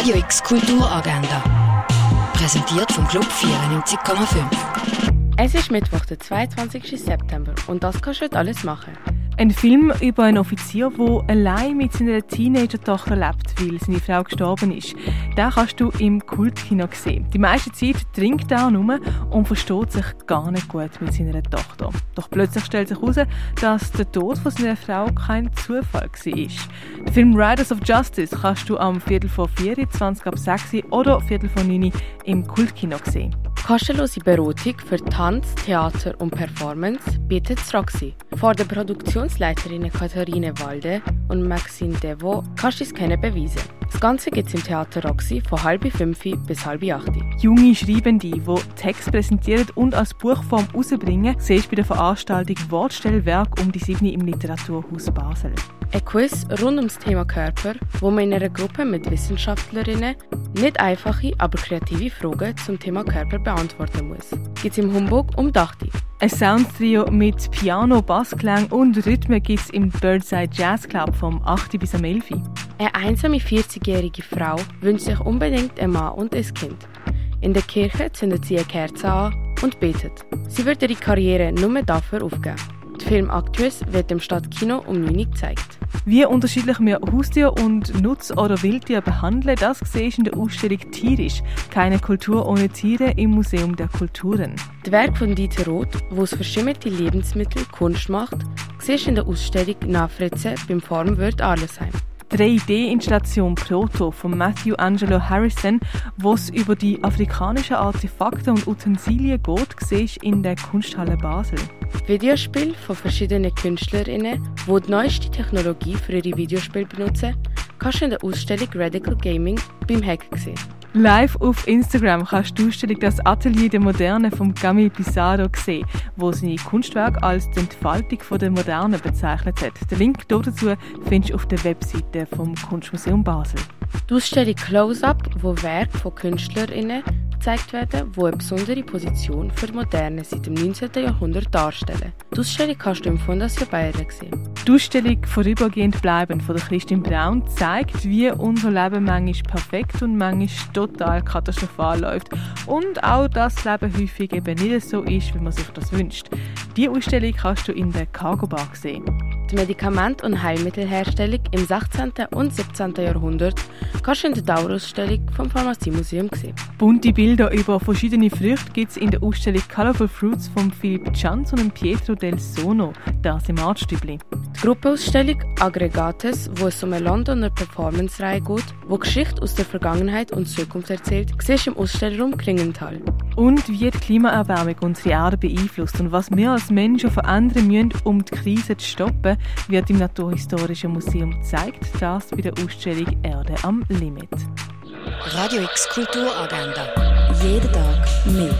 Radio X Kulturagenda. Präsentiert vom Club 94,5. Es ist Mittwoch, der 22. September und das kannst du heute alles machen. Ein Film über einen Offizier, der allein mit seiner Teenager-Tochter lebt, weil seine Frau gestorben ist. Den kannst du im Kultkino sehen. Die meiste Zeit trinkt er nur und versteht sich gar nicht gut mit seiner Tochter. Doch plötzlich stellt sich heraus, dass der Tod von seiner Frau kein Zufall war. Den Film Riders of Justice kannst du am Viertel vor 4, 20 ab 6 oder Viertel vor 9 im Kultkino sehen. Kostenlose Beratung für Tanz, Theater und Performance bietet Roxy. Vor der Produktionsleiterinnen Katharine Walde und Maxine Devo kannst du es beweisen. Das Ganze gibt es im Theater Roxy von halb fünf bis halb acht. Junge Schreibende, die Text präsentieren und als Buchform herausbringen, siehst bei der Veranstaltung Wortstellwerk um die sieben im Literaturhaus Basel. Ein Quiz rund ums Thema Körper, wo man in einer Gruppe mit Wissenschaftlerinnen nicht einfache, aber kreative Fragen zum Thema Körper beantworten muss. Gibt es im Humbug um 8 Ein Soundtrio mit Piano, Bassklang und Rhythmen gibt es im Birdside Jazz Club vom 8 bis am 11 Eine einsame 40-jährige Frau wünscht sich unbedingt einen Mann und ein Kind. In der Kirche zündet sie eine Kerze an und betet. Sie wird ihre Karriere nur dafür aufgeben. Der Film Actress wird im Stadtkino um 9 Uhr gezeigt. Wie unterschiedlich wir Haustiere und Nutz- oder Wildtiere behandeln, das siehst in der Ausstellung Tierisch. Keine Kultur ohne Tiere im Museum der Kulturen. Das Werk von Dieter Roth, wo es verschimmerte Lebensmittel Kunst macht, siehst in der Ausstellung Nachfritze beim Formwirt Arlesheim. 3D-Installation Proto von Matthew Angelo Harrison, wo es über die afrikanischen Artefakte und Utensilien geht, siehst in der Kunsthalle Basel. Videospiele von verschiedenen KünstlerInnen, die die neueste Technologie für ihre Videospiele benutzen, kannst du in der Ausstellung Radical Gaming beim Hack sehen. Live auf Instagram kannst du Ausstellung Das Atelier der Moderne von Gami Pissarro sehen, wo seine Kunstwerk als die Entfaltung der Moderne bezeichnet hat. Den Link dazu findest du auf der Webseite vom Kunstmuseum Basel. Die Ausstellung Close-Up, wo Werke von KünstlerInnen gezeigt werden, die eine besondere Position für die Moderne seit dem 19. Jahrhundert darstellen. Die Ausstellung kannst du im Fondation Bayern sehen. Die Ausstellung «Vorübergehend bleiben» von Christine Braun zeigt, wie unser Leben manchmal perfekt und manchmal total katastrophal läuft und auch, dass das Leben häufig eben nicht so ist, wie man sich das wünscht. Diese Ausstellung kannst du in der Cargo Bar sehen. Die Medikament- und Heilmittelherstellung im 16. und 17. Jahrhundert kannst du in der Dauerausstellung vom Pharmaziemuseum sehen. Bunte Bilder über verschiedene Früchte gibt es in der Ausstellung Colorful Fruits von Philipp Chanz und Pietro del Sono, das im Artstübli. Die Gruppenausstellung Aggregates, wo es um eine Londoner Performance-Reihe geht, wo Geschichte aus der Vergangenheit und Zukunft erzählt, siehst du im Ausstellerraum Klingenthal. Und wie die Klimaerwärmung unsere Erde beeinflusst und was wir als Menschen verändern müssen, um die Krise zu stoppen, wird im Naturhistorischen Museum gezeigt, das bei der Ausstellung Erde am Limit. Radio X Kulturagenda. Jeden Tag mehr.